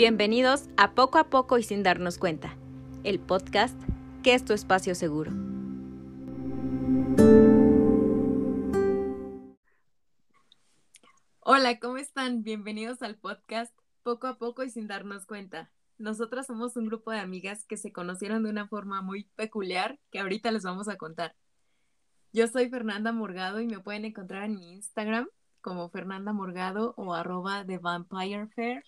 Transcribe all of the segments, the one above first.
Bienvenidos a Poco a Poco y sin darnos cuenta, el podcast que es tu espacio seguro. Hola, ¿cómo están? Bienvenidos al podcast Poco a Poco y sin darnos cuenta. Nosotras somos un grupo de amigas que se conocieron de una forma muy peculiar que ahorita les vamos a contar. Yo soy Fernanda Morgado y me pueden encontrar en mi Instagram como Fernanda Morgado o arroba de Vampire Fair.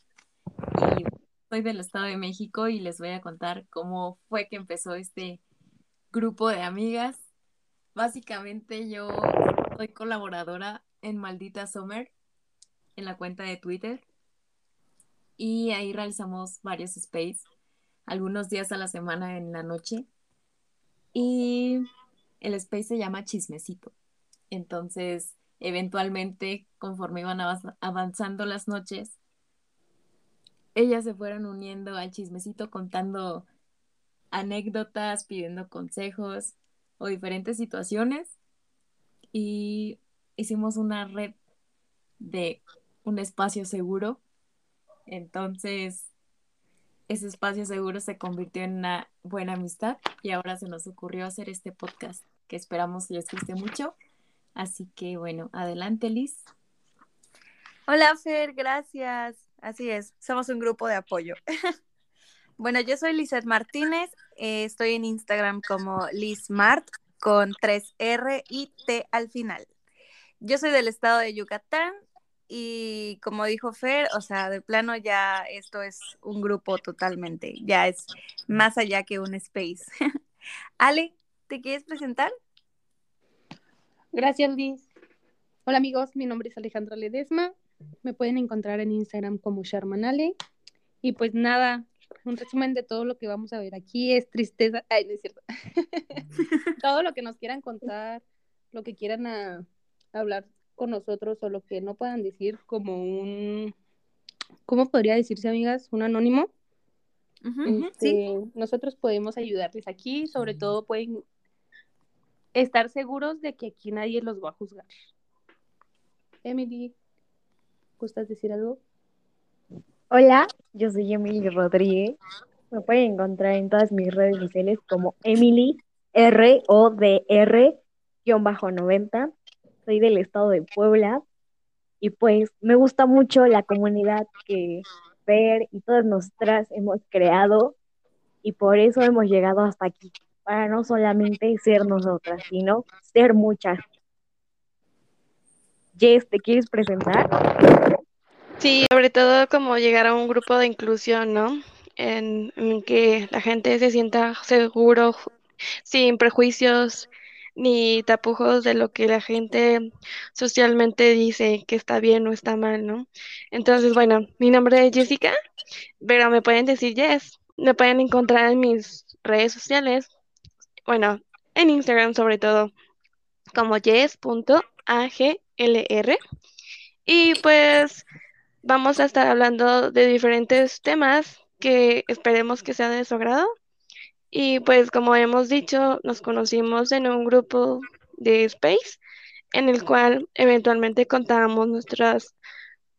Y soy del Estado de México y les voy a contar cómo fue que empezó este grupo de amigas. Básicamente yo soy colaboradora en Maldita Summer en la cuenta de Twitter y ahí realizamos varios space, algunos días a la semana en la noche. Y el space se llama Chismecito. Entonces, eventualmente, conforme iban avanzando las noches, ellas se fueron uniendo al chismecito contando anécdotas, pidiendo consejos o diferentes situaciones. Y hicimos una red de un espacio seguro. Entonces, ese espacio seguro se convirtió en una buena amistad y ahora se nos ocurrió hacer este podcast que esperamos les guste mucho. Así que bueno, adelante Liz. Hola Fer, gracias. Así es, somos un grupo de apoyo. bueno, yo soy Lizeth Martínez, eh, estoy en Instagram como LizMart con 3R y T al final. Yo soy del estado de Yucatán y como dijo Fer, o sea, de plano ya esto es un grupo totalmente, ya es más allá que un space. Ale, ¿te quieres presentar? Gracias, Liz. Hola amigos, mi nombre es Alejandra Ledesma. Me pueden encontrar en Instagram como Sharmanale. Y pues nada, un resumen de todo lo que vamos a ver aquí es tristeza. Ay, no es cierto. todo lo que nos quieran contar, lo que quieran a, hablar con nosotros o lo que no puedan decir como un, ¿cómo podría decirse, amigas? Un anónimo. Este, nosotros podemos ayudarles aquí, sobre todo pueden estar seguros de que aquí nadie los va a juzgar. Emily, ¿gustas decir algo? Hola, yo soy Emily Rodríguez. Me pueden encontrar en todas mis redes sociales como Emily R O D R 90 soy del estado de Puebla y pues me gusta mucho la comunidad que Fer y todas nosotras hemos creado y por eso hemos llegado hasta aquí, para no solamente ser nosotras, sino ser muchas. Jess, ¿te quieres presentar? Sí, sobre todo como llegar a un grupo de inclusión, ¿no? En, que la gente se sienta seguro, sin prejuicios, ni tapujos de lo que la gente socialmente dice que está bien o está mal, ¿no? Entonces, bueno, mi nombre es Jessica, pero me pueden decir Jess. Me pueden encontrar en mis redes sociales, bueno, en Instagram sobre todo, como jess.aglr. Y pues vamos a estar hablando de diferentes temas que esperemos que sean de su agrado. Y pues como hemos dicho, nos conocimos en un grupo de Space en el cual eventualmente contábamos nuestras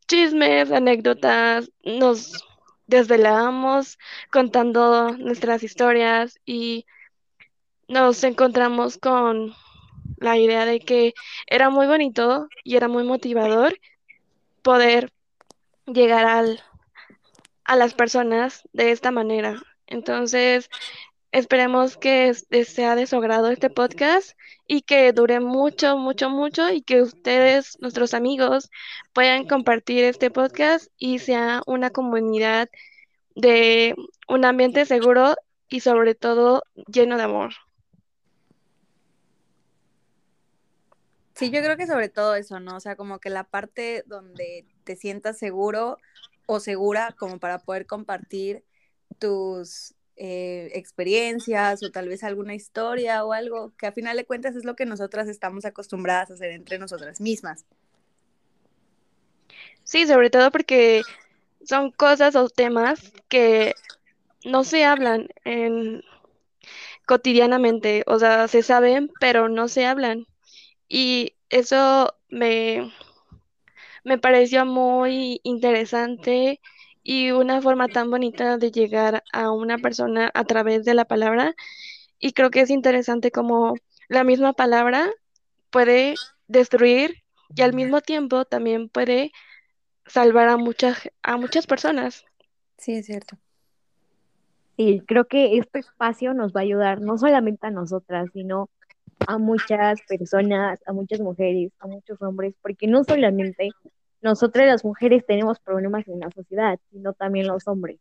chismes, anécdotas, nos desvelábamos contando nuestras historias y nos encontramos con la idea de que era muy bonito y era muy motivador poder llegar al, a las personas de esta manera. Entonces, Esperemos que sea de su agrado este podcast y que dure mucho, mucho, mucho y que ustedes, nuestros amigos, puedan compartir este podcast y sea una comunidad de un ambiente seguro y sobre todo lleno de amor. Sí, yo creo que sobre todo eso, ¿no? O sea, como que la parte donde te sientas seguro o segura como para poder compartir tus eh, experiencias o tal vez alguna historia o algo que a final de cuentas es lo que nosotras estamos acostumbradas a hacer entre nosotras mismas. Sí, sobre todo porque son cosas o temas que no se hablan en cotidianamente, o sea, se saben, pero no se hablan. Y eso me, me pareció muy interesante y una forma tan bonita de llegar a una persona a través de la palabra. Y creo que es interesante como la misma palabra puede destruir y al mismo tiempo también puede salvar a muchas, a muchas personas. Sí, es cierto. Sí, creo que este espacio nos va a ayudar no solamente a nosotras, sino a muchas personas, a muchas mujeres, a muchos hombres, porque no solamente nosotras las mujeres tenemos problemas en la sociedad, sino también los hombres.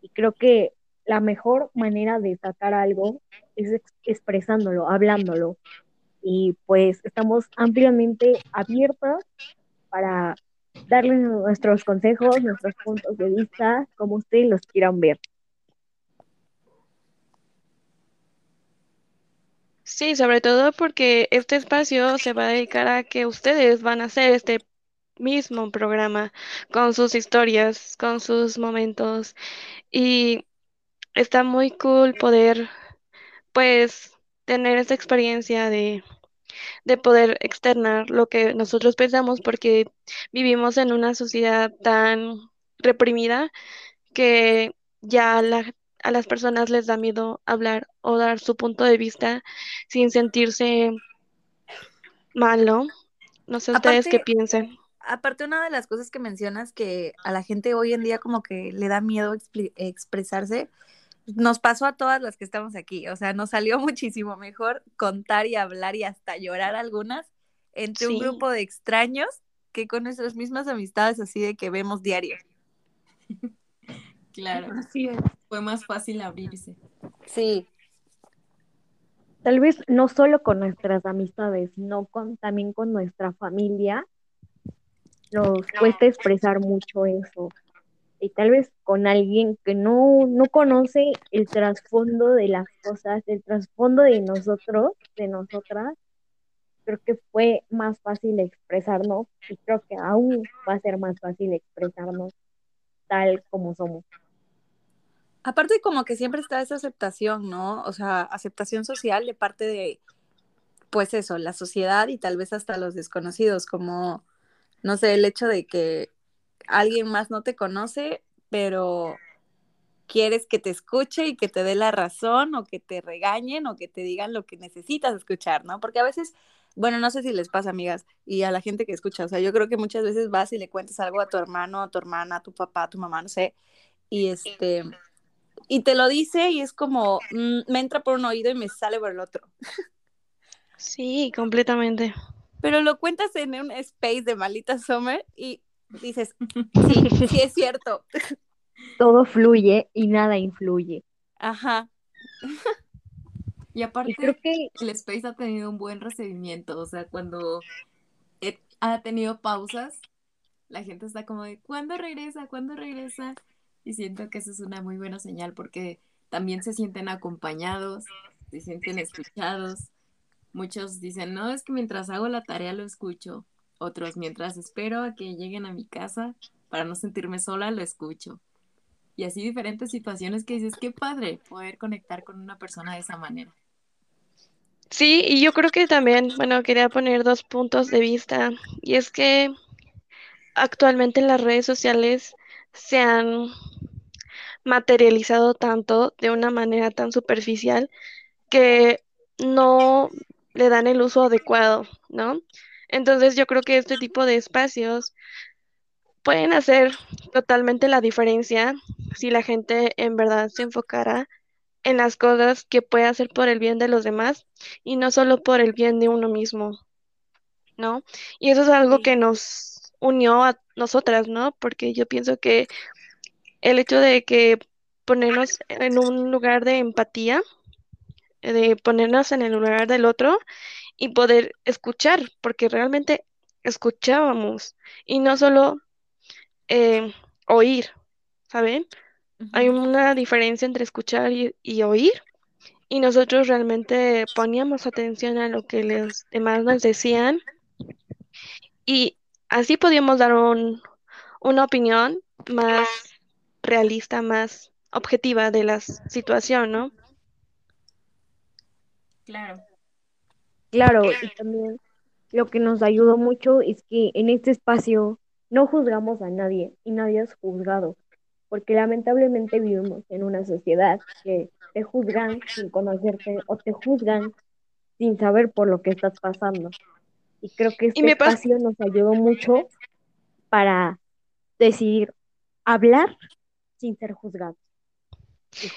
Y creo que la mejor manera de sacar algo es ex- expresándolo, hablándolo. Y pues estamos ampliamente abiertos para darles nuestros consejos, nuestros puntos de vista, como ustedes los quieran ver. Sí, sobre todo porque este espacio se va a dedicar a que ustedes van a hacer este mismo programa con sus historias, con sus momentos. Y está muy cool poder pues tener esa experiencia de, de poder externar lo que nosotros pensamos porque vivimos en una sociedad tan reprimida que ya la- a las personas les da miedo hablar o dar su punto de vista sin sentirse mal, ¿no? Sé ustedes qué piensen. aparte una de las cosas que mencionas que a la gente hoy en día como que le da miedo expresarse, nos pasó a todas las que estamos aquí, o sea, nos salió muchísimo mejor contar y hablar y hasta llorar algunas entre un grupo de extraños que con nuestras mismas amistades así de que vemos diario. Claro, Así es. fue más fácil abrirse. Sí, Tal vez no solo con nuestras amistades, sino con, también con nuestra familia, nos cuesta expresar mucho eso. Y tal vez con alguien que no, no conoce el trasfondo de las cosas, el trasfondo de nosotros, de nosotras, creo que fue más fácil expresarnos y creo que aún va a ser más fácil expresarnos tal como somos. Aparte como que siempre está esa aceptación, ¿no? O sea, aceptación social de parte de, pues eso, la sociedad y tal vez hasta los desconocidos, como, no sé, el hecho de que alguien más no te conoce, pero quieres que te escuche y que te dé la razón o que te regañen o que te digan lo que necesitas escuchar, ¿no? Porque a veces, bueno, no sé si les pasa, amigas, y a la gente que escucha, o sea, yo creo que muchas veces vas y le cuentas algo a tu hermano, a tu hermana, a tu papá, a tu mamá, no sé, y este, y te lo dice y es como, mm, me entra por un oído y me sale por el otro. sí, completamente. Pero lo cuentas en un space de Malita Summer y dices, sí, sí es cierto. Todo fluye y nada influye. Ajá. Y Y aparte, creo que el Space ha tenido un buen recibimiento, o sea, cuando ha tenido pausas, la gente está como de, ¿cuándo regresa? ¿Cuándo regresa? Y siento que eso es una muy buena señal porque también se sienten acompañados, se sienten escuchados. Muchos dicen, no, es que mientras hago la tarea lo escucho. Otros, mientras espero a que lleguen a mi casa para no sentirme sola, lo escucho. Y así diferentes situaciones que dices, qué padre poder conectar con una persona de esa manera. Sí, y yo creo que también, bueno, quería poner dos puntos de vista, y es que actualmente las redes sociales se han materializado tanto de una manera tan superficial que no le dan el uso adecuado, ¿no? Entonces yo creo que este tipo de espacios pueden hacer totalmente la diferencia si la gente en verdad se enfocara en las cosas que puede hacer por el bien de los demás y no solo por el bien de uno mismo, ¿no? Y eso es algo que nos unió a nosotras, ¿no? Porque yo pienso que el hecho de que ponernos en un lugar de empatía, de ponernos en el lugar del otro y poder escuchar, porque realmente escuchábamos y no solo eh, oír, ¿saben? Hay una diferencia entre escuchar y, y oír y nosotros realmente poníamos atención a lo que los demás nos decían y así podíamos dar un, una opinión más realista, más objetiva de la situación, ¿no? Claro. Claro, y también lo que nos ayudó mucho es que en este espacio no juzgamos a nadie y nadie es juzgado. porque lamentablemente vivimos en una sociedad que te juzgan sin conocerte o te juzgan sin saber por lo que estás pasando. Y creo que este espacio nos ayudó mucho para decidir hablar sin ser juzgados.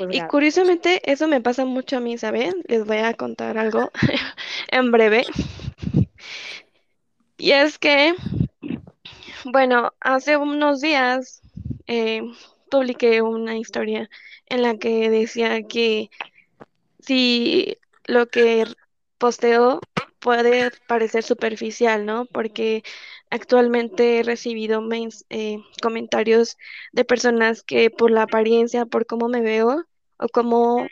Y, curiosamente eso me pasa mucho a mí, ¿saben? Les voy a contar algo en breve. Y es que, bueno, hace unos días eh, publiqué una historia en la que decía que si lo que posteo puede parecer superficial, ¿no? Porque actualmente he recibido eh, comentarios de personas que por la apariencia, por cómo me veo o cómo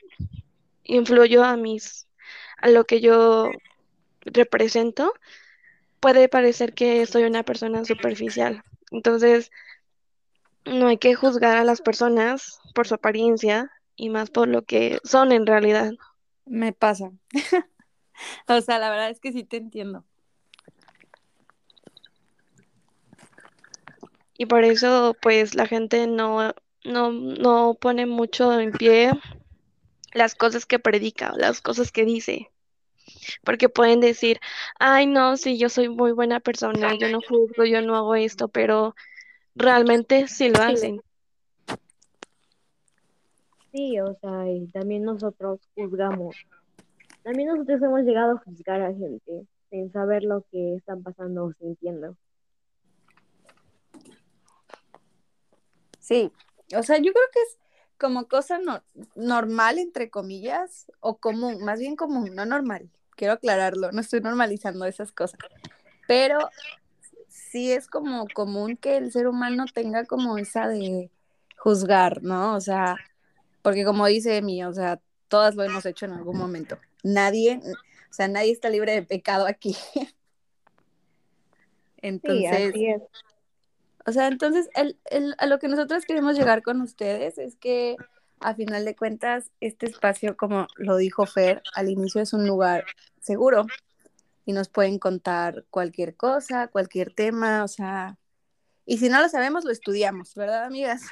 influyo a mis, a lo que yo represento, puede parecer que soy una persona superficial. Entonces, no hay que juzgar a las personas por su apariencia y más por lo que son en realidad. Me pasa. o sea, la verdad es que sí te entiendo. Y por eso, pues, la gente no, no, no pone mucho en pie las cosas que predica, las cosas que dice. Porque pueden decir, ay, no, sí, yo soy muy buena persona, yo no juzgo, yo no hago esto, pero realmente sí lo hacen. Sí, o sea, y también nosotros juzgamos. También nosotros hemos llegado a juzgar a gente sin saber lo que están pasando o sintiendo. Sí, o sea, yo creo que es como cosa normal, entre comillas, o común, más bien común, no normal. Quiero aclararlo, no estoy normalizando esas cosas. Pero sí es como común que el ser humano tenga como esa de juzgar, ¿no? O sea, porque como dice mi, o sea, todas lo hemos hecho en algún momento. Nadie, o sea, nadie está libre de pecado aquí. Entonces, o sea, entonces el, el, a lo que nosotros queremos llegar con ustedes es que a final de cuentas este espacio, como lo dijo Fer, al inicio es un lugar seguro, y nos pueden contar cualquier cosa, cualquier tema, o sea, y si no lo sabemos, lo estudiamos, ¿verdad, amigas?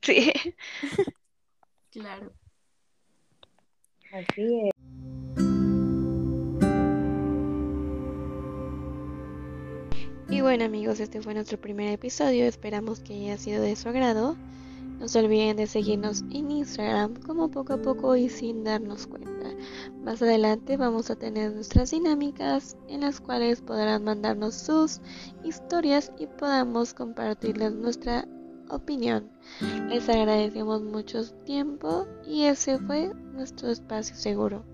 Sí. claro. Así Y bueno amigos, este fue nuestro primer episodio, esperamos que haya sido de su agrado. No se olviden de seguirnos en Instagram como poco a poco y sin darnos cuenta. Más adelante vamos a tener nuestras dinámicas en las cuales podrán mandarnos sus historias y podamos compartirles nuestra opinión. Les agradecemos mucho tiempo y ese fue nuestro espacio seguro.